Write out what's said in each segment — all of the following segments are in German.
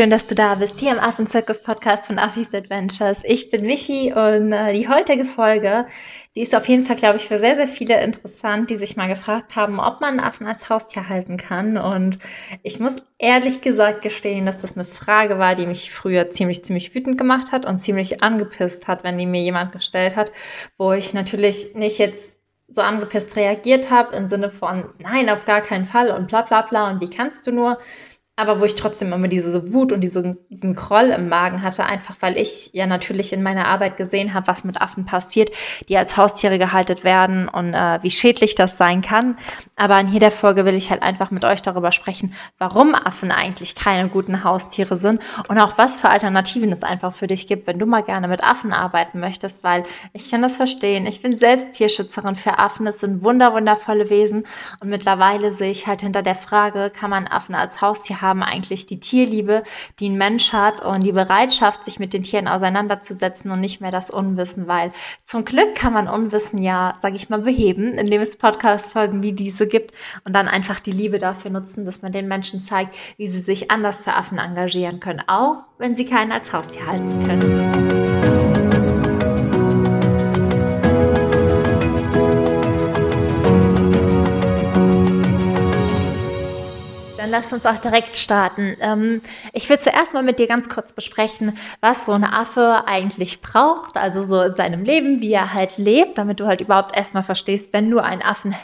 schön, dass du da bist, hier im Affenzirkus-Podcast von Affis Adventures. Ich bin Michi und äh, die heutige Folge, die ist auf jeden Fall, glaube ich, für sehr, sehr viele interessant, die sich mal gefragt haben, ob man einen Affen als Haustier halten kann. Und ich muss ehrlich gesagt gestehen, dass das eine Frage war, die mich früher ziemlich, ziemlich wütend gemacht hat und ziemlich angepisst hat, wenn die mir jemand gestellt hat, wo ich natürlich nicht jetzt so angepisst reagiert habe im Sinne von, nein, auf gar keinen Fall und bla bla bla und wie kannst du nur, aber wo ich trotzdem immer diese Wut und diese, diesen Groll im Magen hatte, einfach weil ich ja natürlich in meiner Arbeit gesehen habe, was mit Affen passiert, die als Haustiere gehalten werden und äh, wie schädlich das sein kann. Aber in jeder Folge will ich halt einfach mit euch darüber sprechen, warum Affen eigentlich keine guten Haustiere sind und auch was für Alternativen es einfach für dich gibt, wenn du mal gerne mit Affen arbeiten möchtest, weil ich kann das verstehen. Ich bin selbst Tierschützerin für Affen. Es sind wunder, wundervolle Wesen und mittlerweile sehe ich halt hinter der Frage, kann man Affen als Haustier haben, haben eigentlich die Tierliebe, die ein Mensch hat und die Bereitschaft, sich mit den Tieren auseinanderzusetzen und nicht mehr das Unwissen, weil zum Glück kann man Unwissen ja, sage ich mal, beheben, indem es Podcast-Folgen wie diese gibt und dann einfach die Liebe dafür nutzen, dass man den Menschen zeigt, wie sie sich anders für Affen engagieren können, auch wenn sie keinen als Haustier halten können. Dann lass uns auch direkt starten. Ähm, ich will zuerst mal mit dir ganz kurz besprechen, was so ein Affe eigentlich braucht, also so in seinem Leben, wie er halt lebt, damit du halt überhaupt erstmal verstehst, wenn du einen Affen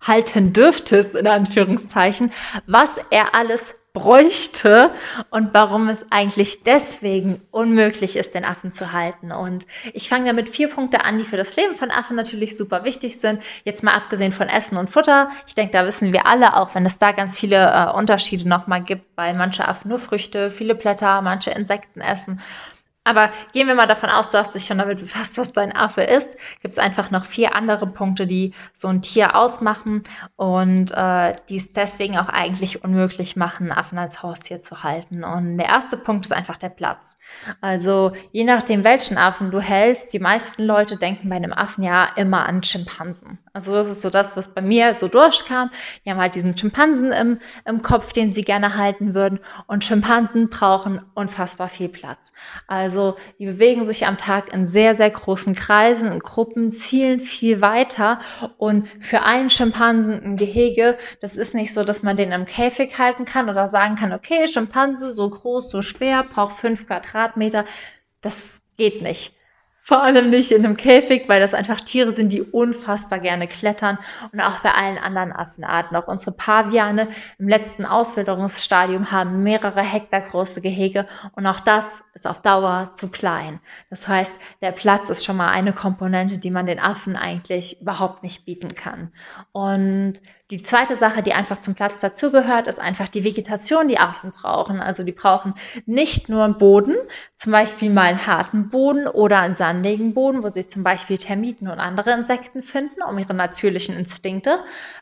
halten dürftest, in Anführungszeichen, was er alles bräuchte und warum es eigentlich deswegen unmöglich ist, den Affen zu halten. Und ich fange damit vier Punkte an, die für das Leben von Affen natürlich super wichtig sind. Jetzt mal abgesehen von Essen und Futter. Ich denke, da wissen wir alle, auch wenn es da ganz viele äh, Unterschiede nochmal gibt, weil manche Affen nur Früchte, viele Blätter, manche Insekten essen. Aber gehen wir mal davon aus, du hast dich schon damit befasst, was dein Affe ist. Gibt es einfach noch vier andere Punkte, die so ein Tier ausmachen und äh, die es deswegen auch eigentlich unmöglich machen, Affen als Haustier zu halten. Und der erste Punkt ist einfach der Platz. Also je nachdem, welchen Affen du hältst, die meisten Leute denken bei einem Affen ja immer an Schimpansen. Also das ist so das, was bei mir so durchkam. Die haben halt diesen Schimpansen im, im Kopf, den sie gerne halten würden. Und Schimpansen brauchen unfassbar viel Platz. Also die bewegen sich am Tag in sehr, sehr großen Kreisen, in Gruppen, zielen viel weiter. Und für einen Schimpansen ein Gehege, das ist nicht so, dass man den im Käfig halten kann oder sagen kann, okay, Schimpanse, so groß, so schwer, braucht fünf Quadratmeter. Das geht nicht. Vor allem nicht in einem Käfig, weil das einfach Tiere sind, die unfassbar gerne klettern und auch bei allen anderen Affenarten. Auch unsere Paviane im letzten Auswilderungsstadium haben mehrere Hektar große Gehege und auch das ist auf Dauer zu klein. Das heißt, der Platz ist schon mal eine Komponente, die man den Affen eigentlich überhaupt nicht bieten kann. Und die zweite Sache, die einfach zum Platz dazugehört, ist einfach die Vegetation, die Affen brauchen. Also die brauchen nicht nur einen Boden, zum Beispiel mal einen harten Boden oder einen sandigen Boden, wo sie zum Beispiel Termiten und andere Insekten finden, um ihre natürlichen Instinkte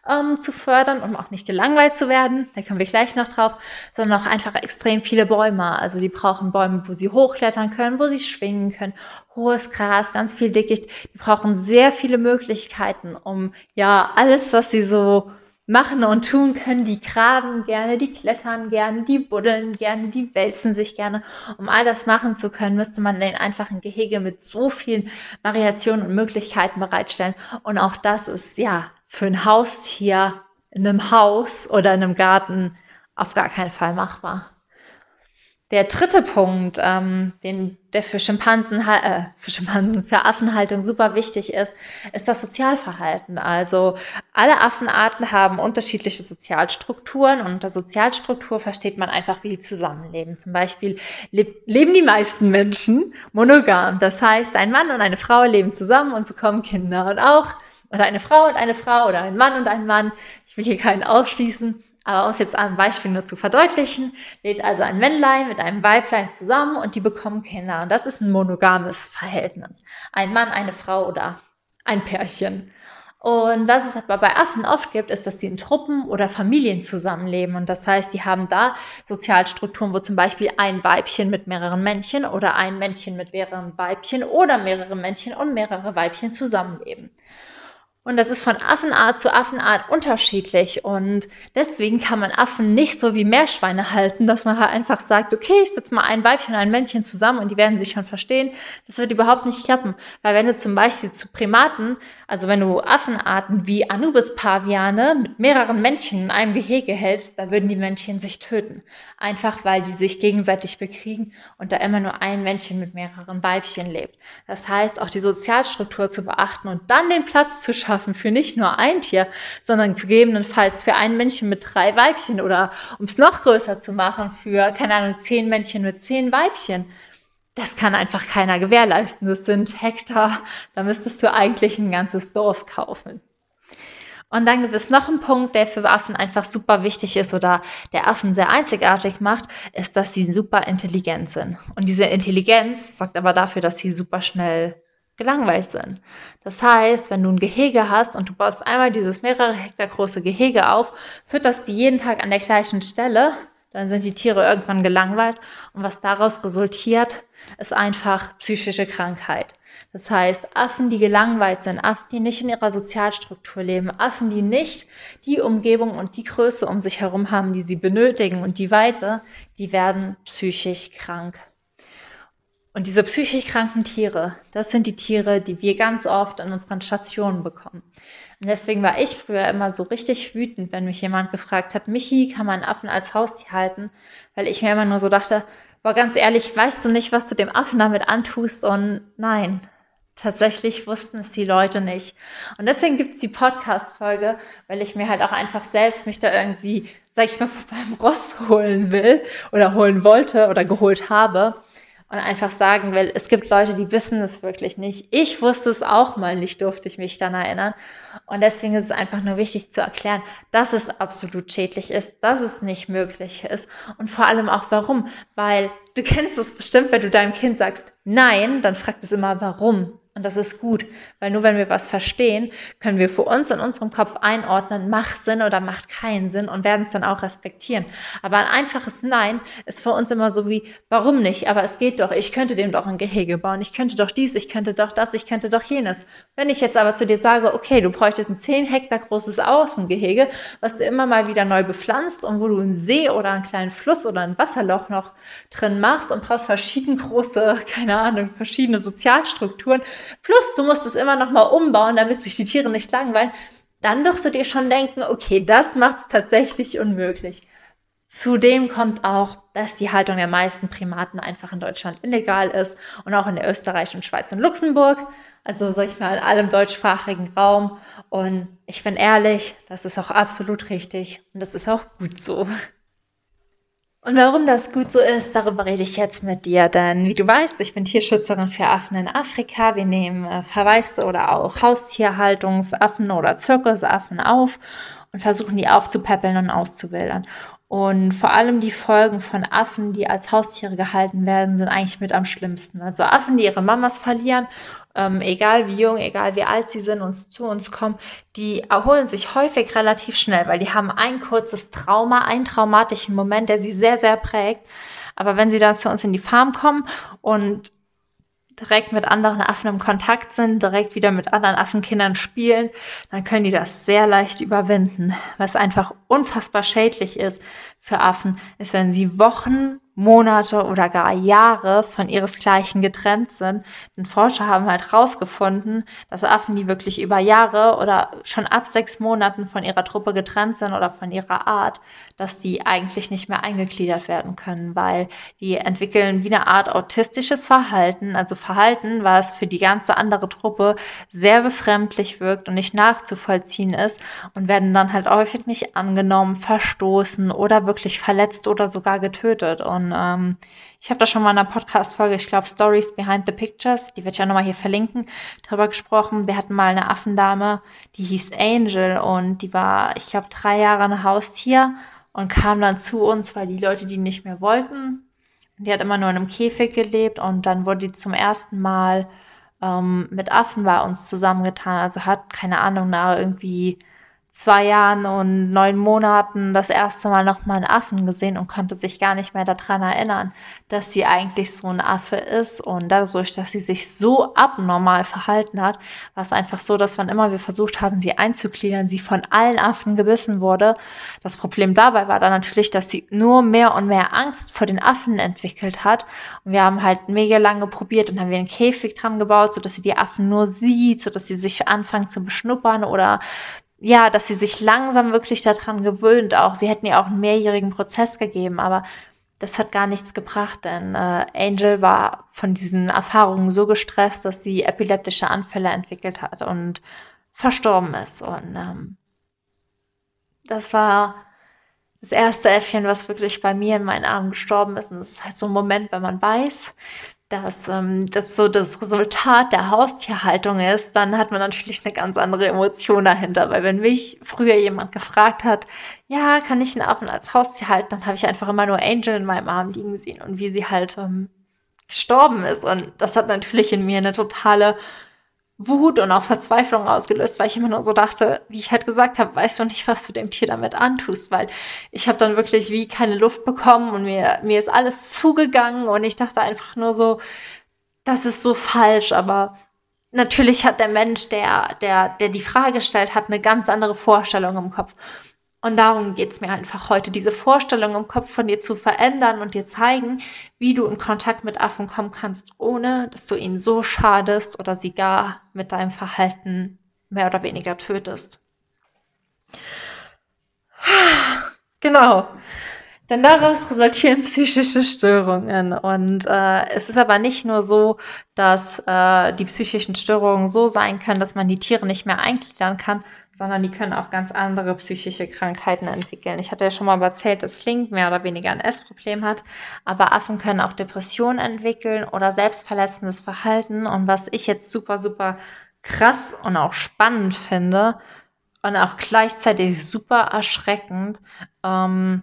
ähm, zu fördern, um auch nicht gelangweilt zu werden. Da kommen wir gleich noch drauf, sondern auch einfach extrem viele Bäume. Also die brauchen Bäume, wo sie hochklettern können, wo sie schwingen können, hohes Gras, ganz viel Dickicht. Die brauchen sehr viele Möglichkeiten, um ja alles, was sie so machen und tun können. Die graben gerne, die klettern gerne, die buddeln gerne, die wälzen sich gerne. Um all das machen zu können, müsste man den einfach ein Gehege mit so vielen Variationen und Möglichkeiten bereitstellen. Und auch das ist ja für ein Haustier in einem Haus oder in einem Garten auf gar keinen Fall machbar. Der dritte Punkt, ähm, den, der für Schimpansen, äh, für Schimpansen, für Affenhaltung super wichtig ist, ist das Sozialverhalten. Also alle Affenarten haben unterschiedliche Sozialstrukturen und unter Sozialstruktur versteht man einfach, wie die zusammenleben. Zum Beispiel leb leben die meisten Menschen monogam. Das heißt, ein Mann und eine Frau leben zusammen und bekommen Kinder und auch oder eine Frau und eine Frau oder ein Mann und ein Mann. Ich will hier keinen ausschließen. Aber um es jetzt am Beispiel nur zu verdeutlichen, lebt also ein Männlein mit einem Weiblein zusammen und die bekommen Kinder. Und das ist ein monogames Verhältnis. Ein Mann, eine Frau oder ein Pärchen. Und was es aber bei Affen oft gibt, ist, dass sie in Truppen oder Familien zusammenleben. Und das heißt, sie haben da Sozialstrukturen, wo zum Beispiel ein Weibchen mit mehreren Männchen oder ein Männchen mit mehreren Weibchen oder mehrere Männchen und mehrere Weibchen zusammenleben. Und das ist von Affenart zu Affenart unterschiedlich. Und deswegen kann man Affen nicht so wie Meerschweine halten, dass man halt einfach sagt, okay, ich setze mal ein Weibchen und ein Männchen zusammen und die werden sich schon verstehen. Das wird überhaupt nicht klappen. Weil wenn du zum Beispiel zu Primaten, also wenn du Affenarten wie Anubis-Paviane mit mehreren Männchen in einem Gehege hältst, da würden die Männchen sich töten. Einfach weil die sich gegenseitig bekriegen und da immer nur ein Männchen mit mehreren Weibchen lebt. Das heißt, auch die Sozialstruktur zu beachten und dann den Platz zu schaffen, schaffen für nicht nur ein Tier, sondern gegebenenfalls für ein Männchen mit drei Weibchen oder um es noch größer zu machen, für, keine Ahnung, zehn Männchen mit zehn Weibchen. Das kann einfach keiner gewährleisten. Das sind Hektar. Da müsstest du eigentlich ein ganzes Dorf kaufen. Und dann gibt es noch einen Punkt, der für Affen einfach super wichtig ist oder der Affen sehr einzigartig macht, ist, dass sie super intelligent sind. Und diese Intelligenz sorgt aber dafür, dass sie super schnell gelangweilt sind. Das heißt, wenn du ein Gehege hast und du baust einmal dieses mehrere Hektar große Gehege auf, fütterst die jeden Tag an der gleichen Stelle, dann sind die Tiere irgendwann gelangweilt und was daraus resultiert, ist einfach psychische Krankheit. Das heißt, Affen, die gelangweilt sind, Affen, die nicht in ihrer Sozialstruktur leben, Affen, die nicht die Umgebung und die Größe um sich herum haben, die sie benötigen und die Weite, die werden psychisch krank. Und diese psychisch kranken Tiere, das sind die Tiere, die wir ganz oft an unseren Stationen bekommen. Und deswegen war ich früher immer so richtig wütend, wenn mich jemand gefragt hat, Michi, kann man Affen als Haustier halten? Weil ich mir immer nur so dachte, boah, ganz ehrlich, weißt du nicht, was du dem Affen damit antust? Und nein, tatsächlich wussten es die Leute nicht. Und deswegen gibt es die Podcast-Folge, weil ich mir halt auch einfach selbst mich da irgendwie, sag ich mal, beim Ross holen will oder holen wollte oder geholt habe und einfach sagen will, es gibt Leute, die wissen es wirklich nicht. Ich wusste es auch mal nicht, durfte ich mich dann erinnern. Und deswegen ist es einfach nur wichtig zu erklären, dass es absolut schädlich ist, dass es nicht möglich ist und vor allem auch warum. Weil du kennst es bestimmt, wenn du deinem Kind sagst, nein, dann fragt es immer, warum. Und das ist gut, weil nur wenn wir was verstehen, können wir für uns in unserem Kopf einordnen, macht Sinn oder macht keinen Sinn und werden es dann auch respektieren. Aber ein einfaches Nein ist für uns immer so wie, warum nicht? Aber es geht doch, ich könnte dem doch ein Gehege bauen, ich könnte doch dies, ich könnte doch das, ich könnte doch jenes. Wenn ich jetzt aber zu dir sage, okay, du bräuchtest ein 10 Hektar großes Außengehege, was du immer mal wieder neu bepflanzt und wo du einen See oder einen kleinen Fluss oder ein Wasserloch noch drin machst und brauchst verschieden große, keine Ahnung, verschiedene Sozialstrukturen, Plus, du musst es immer noch mal umbauen, damit sich die Tiere nicht langweilen. Dann wirst du dir schon denken, okay, das macht es tatsächlich unmöglich. Zudem kommt auch, dass die Haltung der meisten Primaten einfach in Deutschland illegal ist und auch in der Österreich und Schweiz und Luxemburg. Also sag ich mal in allem deutschsprachigen Raum. Und ich bin ehrlich, das ist auch absolut richtig und das ist auch gut so. Und warum das gut so ist, darüber rede ich jetzt mit dir. Denn wie du weißt, ich bin Tierschützerin für Affen in Afrika. Wir nehmen äh, verwaiste oder auch Haustierhaltungsaffen oder Zirkusaffen auf und versuchen die aufzupäppeln und auszuwildern. Und vor allem die Folgen von Affen, die als Haustiere gehalten werden, sind eigentlich mit am schlimmsten. Also Affen, die ihre Mamas verlieren ähm, egal wie jung, egal wie alt sie sind, uns zu uns kommen, die erholen sich häufig relativ schnell, weil die haben ein kurzes Trauma, einen traumatischen Moment, der sie sehr, sehr prägt. Aber wenn sie dann zu uns in die Farm kommen und direkt mit anderen Affen im Kontakt sind, direkt wieder mit anderen Affenkindern spielen, dann können die das sehr leicht überwinden. Was einfach unfassbar schädlich ist für Affen, ist, wenn sie Wochen Monate oder gar Jahre von ihresgleichen getrennt sind. Denn Forscher haben halt herausgefunden, dass Affen, die wirklich über Jahre oder schon ab sechs Monaten von ihrer Truppe getrennt sind oder von ihrer Art, dass die eigentlich nicht mehr eingegliedert werden können, weil die entwickeln wie eine Art autistisches Verhalten, also Verhalten, was für die ganze andere Truppe sehr befremdlich wirkt und nicht nachzuvollziehen ist und werden dann halt häufig nicht angenommen, verstoßen oder wirklich verletzt oder sogar getötet. Und und ähm, ich habe da schon mal in einer Podcast-Folge, ich glaube Stories Behind the Pictures, die werde ich auch nochmal hier verlinken, drüber gesprochen. Wir hatten mal eine Affendame, die hieß Angel und die war, ich glaube, drei Jahre ein Haustier und kam dann zu uns, weil die Leute die nicht mehr wollten. Die hat immer nur in einem Käfig gelebt und dann wurde die zum ersten Mal ähm, mit Affen bei uns zusammengetan. Also hat, keine Ahnung, nach irgendwie zwei Jahren und neun Monaten das erste Mal noch mal einen Affen gesehen und konnte sich gar nicht mehr daran erinnern, dass sie eigentlich so ein Affe ist. Und dadurch, dass sie sich so abnormal verhalten hat, war es einfach so, dass wann immer wir versucht haben, sie einzugliedern, sie von allen Affen gebissen wurde. Das Problem dabei war dann natürlich, dass sie nur mehr und mehr Angst vor den Affen entwickelt hat. Und wir haben halt mega lange probiert und haben wir einen Käfig dran gebaut, sodass sie die Affen nur sieht, sodass sie sich anfangen zu beschnuppern oder ja, dass sie sich langsam wirklich daran gewöhnt. Auch wir hätten ihr auch einen mehrjährigen Prozess gegeben, aber das hat gar nichts gebracht, denn äh, Angel war von diesen Erfahrungen so gestresst, dass sie epileptische Anfälle entwickelt hat und verstorben ist. Und ähm, das war das erste Äffchen, was wirklich bei mir in meinen Armen gestorben ist. Und das ist halt so ein Moment, wenn man weiß, dass ähm, das so das Resultat der Haustierhaltung ist, dann hat man natürlich eine ganz andere Emotion dahinter. Weil wenn mich früher jemand gefragt hat, ja, kann ich einen Affen als Haustier halten, dann habe ich einfach immer nur Angel in meinem Arm liegen sehen und wie sie halt ähm, gestorben ist. Und das hat natürlich in mir eine totale Wut und auch Verzweiflung ausgelöst, weil ich immer nur so dachte, wie ich halt gesagt habe, weißt du nicht, was du dem Tier damit antust, weil ich habe dann wirklich wie keine Luft bekommen und mir, mir ist alles zugegangen und ich dachte einfach nur so, das ist so falsch, aber natürlich hat der Mensch, der, der, der die Frage stellt, hat eine ganz andere Vorstellung im Kopf. Und darum geht es mir einfach heute, diese Vorstellung im Kopf von dir zu verändern und dir zeigen, wie du in Kontakt mit Affen kommen kannst, ohne dass du ihnen so schadest oder sie gar mit deinem Verhalten mehr oder weniger tötest. Genau. Denn daraus resultieren psychische Störungen. Und äh, es ist aber nicht nur so, dass äh, die psychischen Störungen so sein können, dass man die Tiere nicht mehr eingliedern kann, sondern die können auch ganz andere psychische Krankheiten entwickeln. Ich hatte ja schon mal erzählt, dass Link mehr oder weniger ein Essproblem hat, aber Affen können auch Depressionen entwickeln oder selbstverletzendes Verhalten. Und was ich jetzt super, super krass und auch spannend finde und auch gleichzeitig super erschreckend, ähm,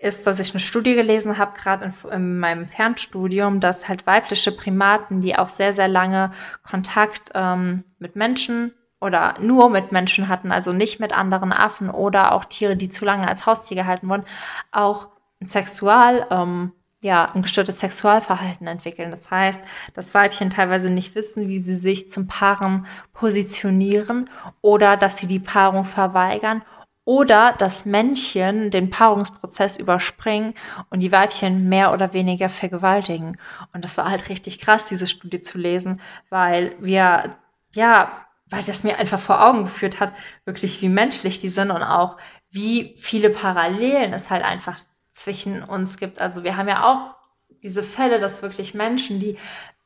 ist, dass ich eine Studie gelesen habe, gerade in, in, meinem Fernstudium, dass halt weibliche Primaten, die auch sehr, sehr lange Kontakt ähm, mit Menschen oder nur mit Menschen hatten, also nicht mit anderen Affen oder auch Tiere, die zu lange als Haustier gehalten wurden, auch ein Sexual, ähm, ja, ein gestörtes Sexualverhalten entwickeln. Das heißt, dass Weibchen teilweise nicht wissen, wie sie sich zum Paaren positionieren oder dass sie die Paarung verweigern oder dass Männchen den Paarungsprozess überspringen und die Weibchen mehr oder weniger vergewaltigen. Und das war halt richtig krass, diese Studie zu lesen, weil wir ja weil das mir einfach vor Augen geführt hat, wirklich wie menschlich die sind und auch wie viele Parallelen es halt einfach zwischen uns gibt. Also wir haben ja auch diese Fälle, dass wirklich Menschen, die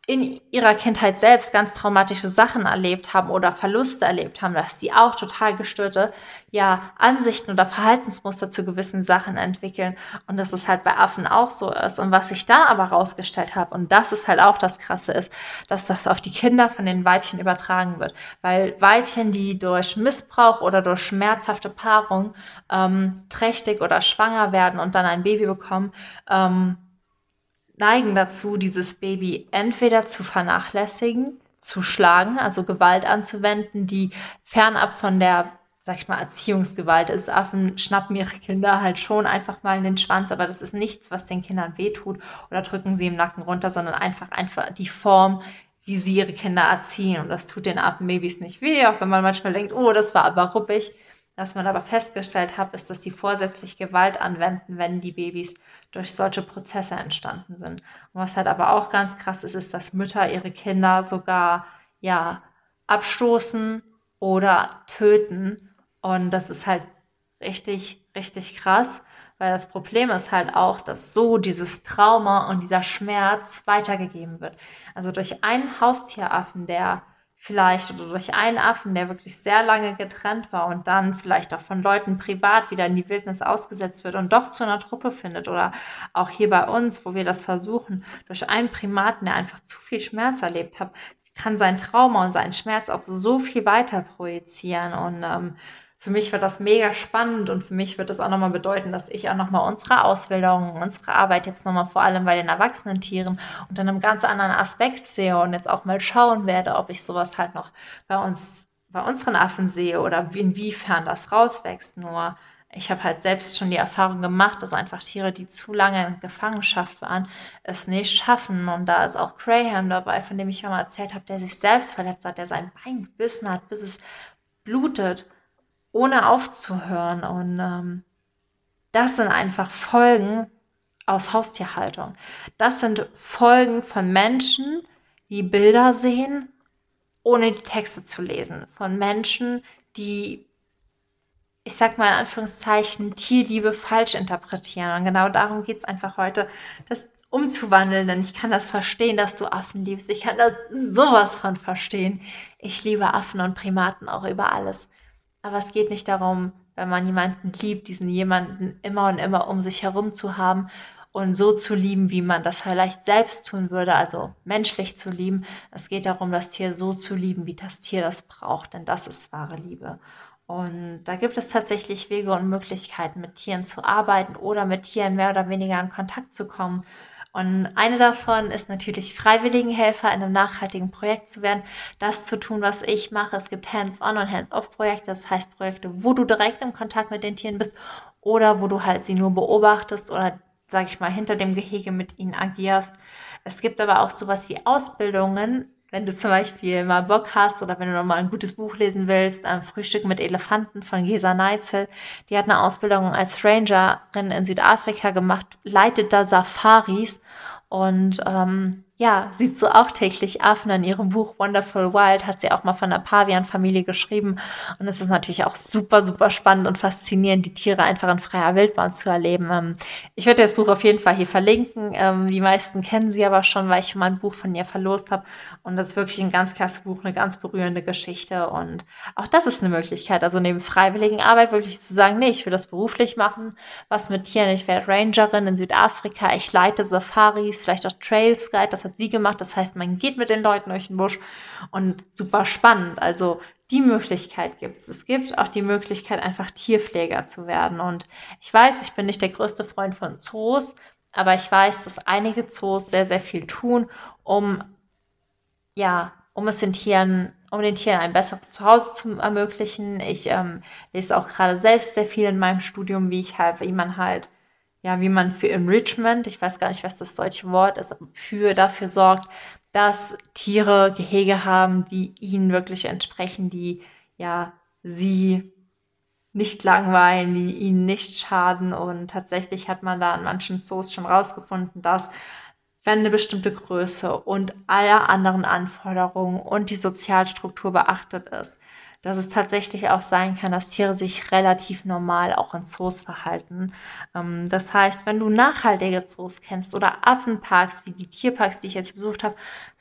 in ihrer Kindheit selbst ganz traumatische Sachen erlebt haben oder Verluste erlebt haben, dass die auch total gestörte ja, Ansichten oder Verhaltensmuster zu gewissen Sachen entwickeln und dass es halt bei Affen auch so ist. Und was ich da aber rausgestellt habe, und das ist halt auch das Krasse ist, dass das auf die Kinder von den Weibchen übertragen wird. Weil Weibchen, die durch Missbrauch oder durch schmerzhafte Paarung ähm, trächtig oder schwanger werden und dann ein Baby bekommen, ähm, neigen dazu, dieses Baby entweder zu vernachlässigen, zu schlagen, also Gewalt anzuwenden, die fernab von der, sag ich mal, Erziehungsgewalt ist. Affen schnappen ihre Kinder halt schon einfach mal in den Schwanz, aber das ist nichts, was den Kindern wehtut oder drücken sie im Nacken runter, sondern einfach, einfach die Form, wie sie ihre Kinder erziehen. Und das tut den Affenbabys nicht weh, auch wenn man manchmal denkt, oh, das war aber ruppig. Was man aber festgestellt hat, ist, dass die vorsätzlich Gewalt anwenden, wenn die Babys durch solche Prozesse entstanden sind. Und was halt aber auch ganz krass ist, ist, dass Mütter ihre Kinder sogar ja abstoßen oder töten. Und das ist halt richtig, richtig krass, weil das Problem ist halt auch, dass so dieses Trauma und dieser Schmerz weitergegeben wird. Also durch einen Haustieraffen, der vielleicht oder durch einen Affen, der wirklich sehr lange getrennt war und dann vielleicht auch von Leuten privat wieder in die Wildnis ausgesetzt wird und doch zu einer Truppe findet oder auch hier bei uns, wo wir das versuchen, durch einen Primaten, der einfach zu viel Schmerz erlebt hat, kann sein Trauma und seinen Schmerz auf so viel weiter projizieren und ähm, für mich wird das mega spannend und für mich wird das auch nochmal bedeuten, dass ich auch nochmal unsere Ausbildung, unsere Arbeit jetzt nochmal vor allem bei den erwachsenen Tieren unter einem ganz anderen Aspekt sehe und jetzt auch mal schauen werde, ob ich sowas halt noch bei uns bei unseren Affen sehe oder inwiefern das rauswächst. Nur ich habe halt selbst schon die Erfahrung gemacht, dass einfach Tiere, die zu lange in Gefangenschaft waren, es nicht schaffen. Und da ist auch Graham dabei, von dem ich schon mal erzählt habe, der sich selbst verletzt hat, der sein Bein gebissen hat, bis es blutet, ohne aufzuhören. Und ähm, das sind einfach Folgen aus Haustierhaltung. Das sind Folgen von Menschen, die Bilder sehen, ohne die Texte zu lesen. Von Menschen, die ich sag mal in Anführungszeichen, Tierliebe falsch interpretieren. Und genau darum geht es einfach heute, das umzuwandeln, denn ich kann das verstehen, dass du Affen liebst. Ich kann das sowas von verstehen. Ich liebe Affen und Primaten auch über alles. Aber es geht nicht darum, wenn man jemanden liebt, diesen jemanden immer und immer um sich herum zu haben und so zu lieben, wie man das vielleicht selbst tun würde, also menschlich zu lieben. Es geht darum, das Tier so zu lieben, wie das Tier das braucht, denn das ist wahre Liebe. Und da gibt es tatsächlich Wege und Möglichkeiten, mit Tieren zu arbeiten oder mit Tieren mehr oder weniger in Kontakt zu kommen. Und eine davon ist natürlich Freiwilligenhelfer in einem nachhaltigen Projekt zu werden, das zu tun, was ich mache. Es gibt Hands-on und Hands-off-Projekte, das heißt Projekte, wo du direkt im Kontakt mit den Tieren bist oder wo du halt sie nur beobachtest oder, sag ich mal, hinter dem Gehege mit ihnen agierst. Es gibt aber auch sowas wie Ausbildungen, wenn du zum Beispiel mal Bock hast oder wenn du noch mal ein gutes Buch lesen willst, ein Frühstück mit Elefanten von Gesa Neitzel, die hat eine Ausbildung als Rangerin in Südafrika gemacht, leitet da Safaris und ähm, ja, sieht so auch täglich Affen. In ihrem Buch Wonderful Wild hat sie auch mal von der Pavian-Familie geschrieben. Und es ist natürlich auch super, super spannend und faszinierend, die Tiere einfach in freier Wildbahn zu erleben. Ähm, ich werde das Buch auf jeden Fall hier verlinken. Ähm, die meisten kennen sie aber schon, weil ich schon mal ein Buch von ihr verlost habe. Und das ist wirklich ein ganz klasse Buch, eine ganz berührende Geschichte. Und auch das ist eine Möglichkeit. Also neben freiwilligen Arbeit wirklich zu sagen, nee, ich will das beruflich machen, was mit Tieren. Ich werde Rangerin in Südafrika. Ich leite Safaris, vielleicht auch Trails Guide. Das hat sie gemacht. Das heißt, man geht mit den Leuten durch den Busch und super spannend. Also die Möglichkeit gibt es. Es gibt auch die Möglichkeit, einfach Tierpfleger zu werden. Und ich weiß, ich bin nicht der größte Freund von Zoos, aber ich weiß, dass einige Zoos sehr, sehr viel tun, um ja, um es den Tieren, um den Tieren ein besseres Zuhause zu ermöglichen. Ich ähm, lese auch gerade selbst sehr viel in meinem Studium, wie ich halt, wie man halt ja, wie man für Enrichment, ich weiß gar nicht, was das deutsche Wort ist, für dafür sorgt, dass Tiere Gehege haben, die ihnen wirklich entsprechen, die ja sie nicht langweilen, die ihnen nicht schaden. Und tatsächlich hat man da an manchen Zoos schon rausgefunden, dass wenn eine bestimmte Größe und alle anderen Anforderungen und die Sozialstruktur beachtet ist, dass es tatsächlich auch sein kann, dass Tiere sich relativ normal auch in Zoos verhalten. Ähm, das heißt, wenn du nachhaltige Zoos kennst oder Affenparks wie die Tierparks, die ich jetzt besucht habe,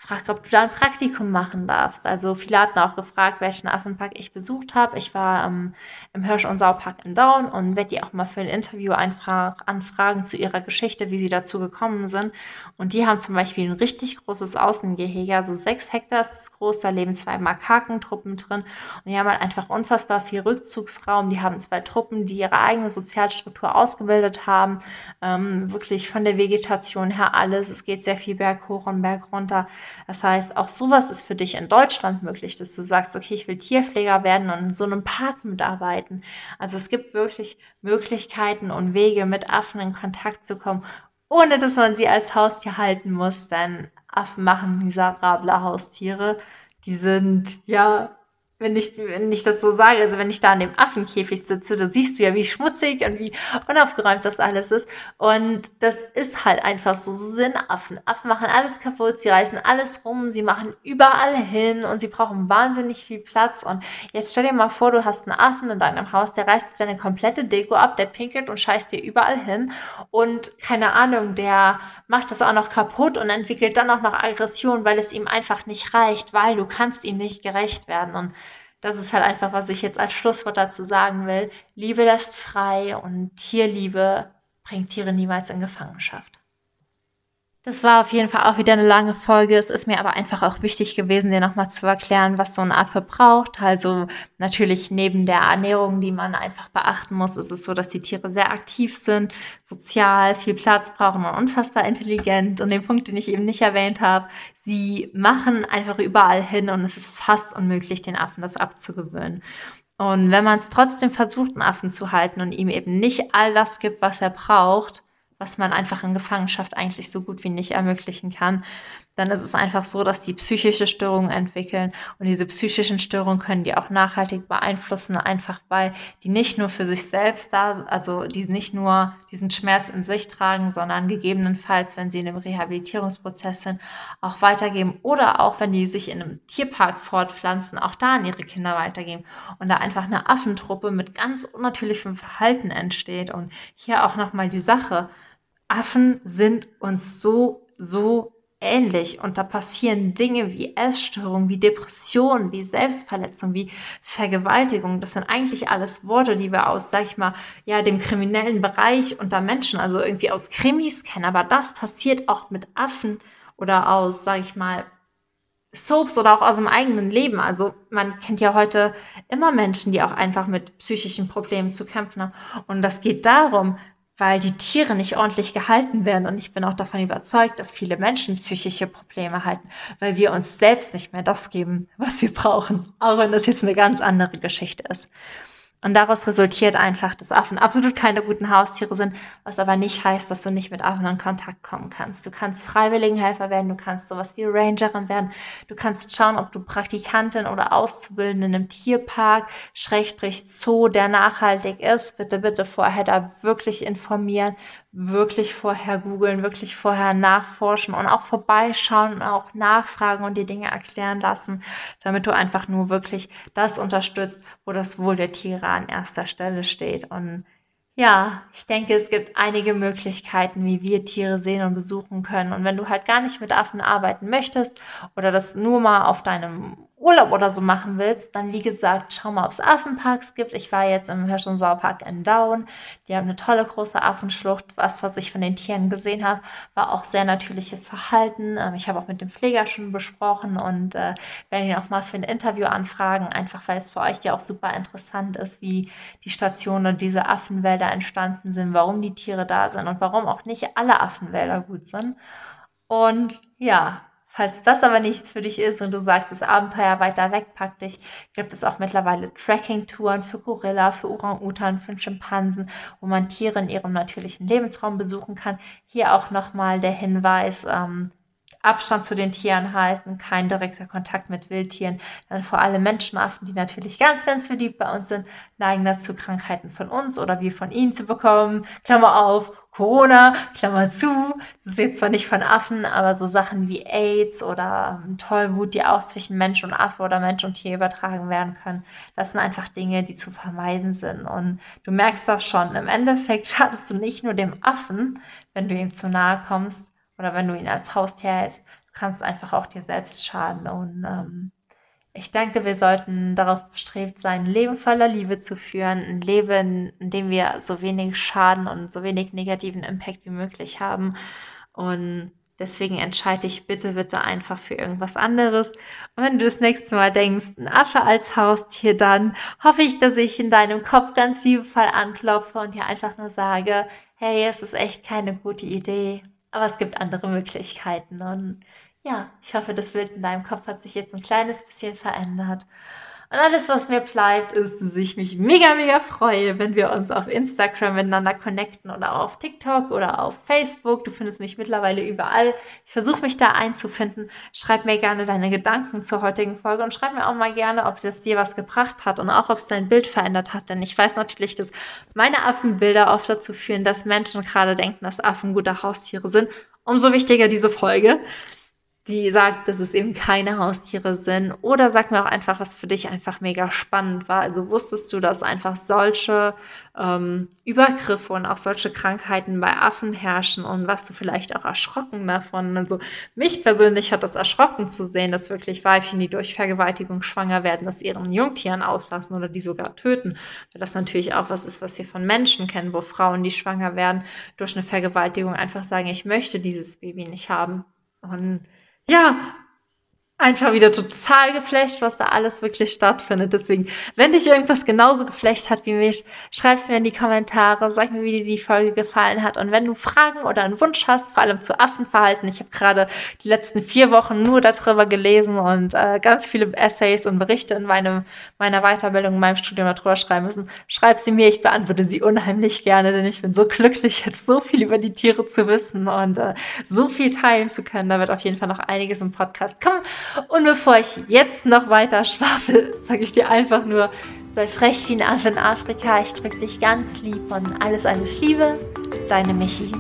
frag, ob du da ein Praktikum machen darfst. Also viele hatten auch gefragt, welchen Affenpark ich besucht habe. Ich war ähm, im Hirsch- und Saupark in Down und werde die auch mal für ein Interview einfach anfragen zu ihrer Geschichte, wie sie dazu gekommen sind. Und die haben zum Beispiel ein richtig großes Außengehege, also sechs Hektar ist das groß, da leben zwei Makakentruppen drin. Und die haben halt einfach unfassbar viel Rückzugsraum. Die haben zwei Truppen, die ihre eigene Sozialstruktur ausgebildet haben. Ähm, wirklich von der Vegetation her alles. Es geht sehr viel Berg hoch und Berg runter. Das heißt, auch sowas ist für dich in Deutschland möglich, dass du sagst, okay, ich will Tierpfleger werden und in so einem Park mitarbeiten. Also es gibt wirklich Möglichkeiten und Wege, mit Affen in Kontakt zu kommen, ohne dass man sie als Haustier halten muss. Denn Affen machen miserable Haustiere. Die sind ja wenn ich, wenn ich das so sage, also wenn ich da in dem Affenkäfig sitze, da siehst du ja, wie schmutzig und wie unaufgeräumt das alles ist. Und das ist halt einfach so. So sind Affen. Affen machen alles kaputt, sie reißen alles rum, sie machen überall hin und sie brauchen wahnsinnig viel Platz. Und jetzt stell dir mal vor, du hast einen Affen in deinem Haus, der reißt deine komplette Deko ab, der pinkelt und scheißt dir überall hin. Und keine Ahnung, der macht das auch noch kaputt und entwickelt dann auch noch Aggression, weil es ihm einfach nicht reicht, weil du kannst ihm nicht gerecht werden. Und das ist halt einfach, was ich jetzt als Schlusswort dazu sagen will. Liebe lässt frei und Tierliebe bringt Tiere niemals in Gefangenschaft. Das war auf jeden Fall auch wieder eine lange Folge. Es ist mir aber einfach auch wichtig gewesen, dir nochmal zu erklären, was so ein Affe braucht. Also natürlich neben der Ernährung, die man einfach beachten muss, ist es so, dass die Tiere sehr aktiv sind, sozial, viel Platz brauchen und unfassbar intelligent. Und den Punkt, den ich eben nicht erwähnt habe, sie machen einfach überall hin und es ist fast unmöglich, den Affen das abzugewöhnen. Und wenn man es trotzdem versucht, einen Affen zu halten und ihm eben nicht all das gibt, was er braucht, was man einfach in Gefangenschaft eigentlich so gut wie nicht ermöglichen kann, dann ist es einfach so, dass die psychische Störungen entwickeln und diese psychischen Störungen können die auch nachhaltig beeinflussen, einfach weil die nicht nur für sich selbst da, also die nicht nur diesen Schmerz in sich tragen, sondern gegebenenfalls, wenn sie in einem Rehabilitierungsprozess sind, auch weitergeben oder auch wenn die sich in einem Tierpark fortpflanzen, auch da an ihre Kinder weitergeben und da einfach eine Affentruppe mit ganz unnatürlichem Verhalten entsteht. Und hier auch nochmal die Sache, Affen sind uns so, so ähnlich und da passieren Dinge wie Essstörung, wie Depression, wie Selbstverletzung, wie Vergewaltigung. Das sind eigentlich alles Worte, die wir aus, sag ich mal, ja, dem kriminellen Bereich unter Menschen, also irgendwie aus Krimis kennen. Aber das passiert auch mit Affen oder aus, sag ich mal, Soaps oder auch aus dem eigenen Leben. Also man kennt ja heute immer Menschen, die auch einfach mit psychischen Problemen zu kämpfen haben. Und das geht darum, weil die Tiere nicht ordentlich gehalten werden. Und ich bin auch davon überzeugt, dass viele Menschen psychische Probleme halten, weil wir uns selbst nicht mehr das geben, was wir brauchen. Auch wenn das jetzt eine ganz andere Geschichte ist. Und daraus resultiert einfach, dass Affen absolut keine guten Haustiere sind, was aber nicht heißt, dass du nicht mit Affen in Kontakt kommen kannst. Du kannst Freiwilligenhelfer werden, du kannst sowas wie Rangerin werden, du kannst schauen, ob du Praktikantin oder Auszubildende in einem Tierpark, Schrägstrich Zoo, der nachhaltig ist. Bitte, bitte vorher da wirklich informieren, wirklich vorher googeln, wirklich vorher nachforschen und auch vorbeischauen und auch nachfragen und die Dinge erklären lassen, damit du einfach nur wirklich das unterstützt, wo das Wohl der Tiere an erster Stelle steht. Und ja, ich denke, es gibt einige Möglichkeiten, wie wir Tiere sehen und besuchen können. Und wenn du halt gar nicht mit Affen arbeiten möchtest oder das nur mal auf deinem Urlaub oder so machen willst, dann wie gesagt, schau mal, ob es Affenparks gibt. Ich war jetzt im Hirsch- und Sauerpark in Down. Die haben eine tolle große Affenschlucht. Was, was ich von den Tieren gesehen habe, war auch sehr natürliches Verhalten. Ähm, ich habe auch mit dem Pfleger schon besprochen und äh, werde ihn auch mal für ein Interview anfragen, einfach weil es für euch ja auch super interessant ist, wie die Stationen und diese Affenwälder entstanden sind, warum die Tiere da sind und warum auch nicht alle Affenwälder gut sind. Und ja, Falls das aber nichts für dich ist und du sagst, das Abenteuer weiter weg packt dich, gibt es auch mittlerweile Tracking-Touren für Gorilla, für Orang-Utan, für Schimpansen, wo man Tiere in ihrem natürlichen Lebensraum besuchen kann. Hier auch nochmal der Hinweis, ähm, Abstand zu den Tieren halten, kein direkter Kontakt mit Wildtieren. Dann vor allem Menschenaffen, die natürlich ganz, ganz beliebt bei uns sind, neigen dazu, Krankheiten von uns oder wir von ihnen zu bekommen. Klammer auf, Corona, Klammer zu. Das ist jetzt zwar nicht von Affen, aber so Sachen wie AIDS oder ähm, Tollwut, die auch zwischen Mensch und Affe oder Mensch und Tier übertragen werden können. Das sind einfach Dinge, die zu vermeiden sind. Und du merkst doch schon, im Endeffekt schadest du nicht nur dem Affen, wenn du ihm zu nahe kommst, oder wenn du ihn als Haustier hältst, du kannst einfach auch dir selbst schaden. Und ähm, ich denke, wir sollten darauf bestrebt sein, ein Leben voller Liebe zu führen, ein Leben, in dem wir so wenig Schaden und so wenig negativen Impact wie möglich haben. Und deswegen entscheide dich bitte, bitte einfach für irgendwas anderes. Und wenn du das nächste Mal denkst, ein Affe als Haustier, dann hoffe ich, dass ich in deinem Kopf ganz liebevoll anklopfe und dir einfach nur sage, hey, es ist echt keine gute Idee. Aber es gibt andere Möglichkeiten. Und ja, ich hoffe, das Bild in deinem Kopf hat sich jetzt ein kleines bisschen verändert. Und alles, was mir bleibt, ist, dass ich mich mega, mega freue, wenn wir uns auf Instagram miteinander connecten oder auf TikTok oder auf Facebook. Du findest mich mittlerweile überall. Ich versuche mich da einzufinden. Schreib mir gerne deine Gedanken zur heutigen Folge und schreib mir auch mal gerne, ob das dir was gebracht hat und auch, ob es dein Bild verändert hat. Denn ich weiß natürlich, dass meine Affenbilder oft dazu führen, dass Menschen gerade denken, dass Affen gute Haustiere sind. Umso wichtiger diese Folge. Die sagt, dass es eben keine Haustiere sind. Oder sag mir auch einfach, was für dich einfach mega spannend war. Also wusstest du, dass einfach solche ähm, Übergriffe und auch solche Krankheiten bei Affen herrschen und was du vielleicht auch erschrocken davon. Also mich persönlich hat das erschrocken zu sehen, dass wirklich Weibchen, die durch Vergewaltigung schwanger werden, das ihren Jungtieren auslassen oder die sogar töten. Weil das natürlich auch was ist, was wir von Menschen kennen, wo Frauen, die schwanger werden, durch eine Vergewaltigung einfach sagen, ich möchte dieses Baby nicht haben. Und ja, einfach wieder total geflasht, was da alles wirklich stattfindet. Deswegen, wenn dich irgendwas genauso geflasht hat wie mich, schreib es mir in die Kommentare, sag mir, wie dir die Folge gefallen hat. Und wenn du Fragen oder einen Wunsch hast, vor allem zu Affenverhalten, ich habe gerade die letzten vier Wochen nur darüber gelesen und äh, ganz viele Essays und Berichte in meinem, meiner Weiterbildung, in meinem Studium darüber schreiben müssen, schreib sie mir, ich beantworte sie unheimlich gerne, denn ich bin so glücklich, jetzt so viel über die Tiere zu wissen und äh, so viel teilen zu können. Da wird auf jeden Fall noch einiges im Podcast kommen. Und bevor ich jetzt noch weiter schwafel, sage ich dir einfach nur, sei frech wie ein Affe in Afrika. Ich drücke dich ganz lieb und alles, alles Liebe. Deine Michi.